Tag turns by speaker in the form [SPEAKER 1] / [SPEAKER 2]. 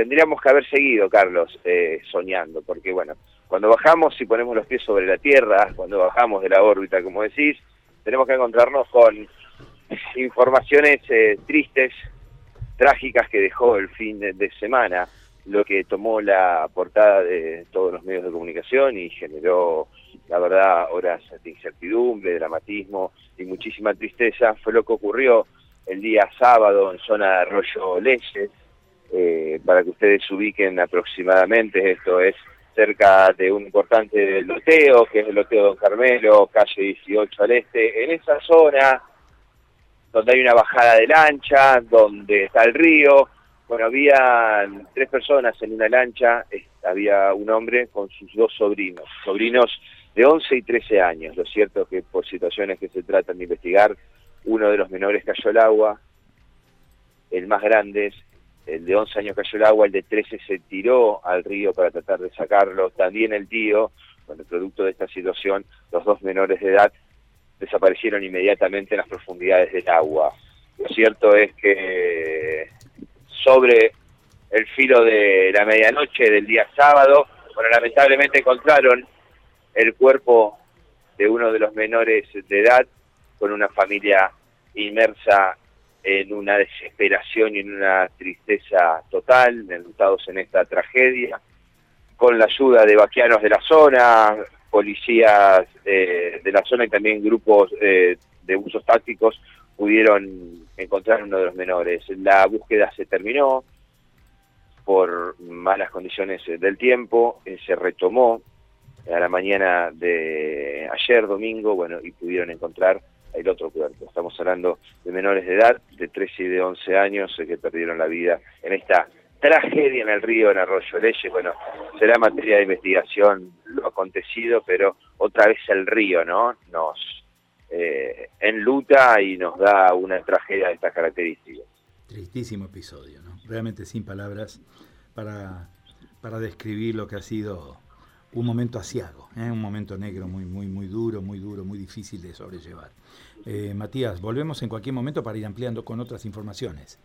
[SPEAKER 1] tendríamos que haber seguido, Carlos, eh, soñando, porque bueno, cuando bajamos y ponemos los pies sobre la Tierra, cuando bajamos de la órbita, como decís, tenemos que encontrarnos con informaciones eh, tristes, trágicas que dejó el fin de, semana, lo que tomó la portada de todos los medios de comunicación y generó, la verdad, horas de incertidumbre, dramatismo y muchísima tristeza, fue lo que ocurrió el día sábado en zona de Arroyo Leyes, eh, para que ustedes se ubiquen aproximadamente, esto es cerca de un importante loteo, que es el loteo Don Carmelo, calle 18 al este, en esa zona donde hay una bajada de lancha, donde está el río, bueno, había tres personas en una lancha, había un hombre con sus dos sobrinos, sobrinos de 11 y 13 años, lo cierto es que por situaciones que se tratan de investigar, uno de los menores cayó al agua, el más grande, el de 11 años cayó al agua, el de 13 se tiró al río para tratar de sacarlo, también el tío, bueno, producto de esta situación, los dos menores de edad desaparecieron inmediatamente en las profundidades del agua. Lo cierto es que sobre el filo de la medianoche del día sábado, bueno, lamentablemente encontraron el cuerpo de uno de los menores de edad con una familia inmersa en una desesperación y en una tristeza total, enlutados en esta tragedia, con la ayuda de vaquianos de la zona, policías de la zona y también grupos eh, de usos tácticos pudieron encontrar uno de los menores. La búsqueda se terminó por malas condiciones del tiempo, eh, se retomó a la mañana de ayer, domingo, bueno, y pudieron encontrar el otro cuerpo. Estamos hablando de menores de edad, de 13 y de 11 años, eh, que perdieron la vida en esta tragedia en el río, en Arroyo Leyes. Bueno, será materia de investigación lo acontecido, pero otra vez el río, ¿no? Nos eh, enluta y nos da una tragedia de estas características.
[SPEAKER 2] Tristísimo episodio, ¿no? Realmente sin palabras para, para describir lo que ha sido un momento asiago, ¿eh? un momento negro muy, muy, muy duro, muy duro, muy difícil de sobrellevar. Eh, Matías, volvemos en cualquier momento para ir ampliando con otras informaciones.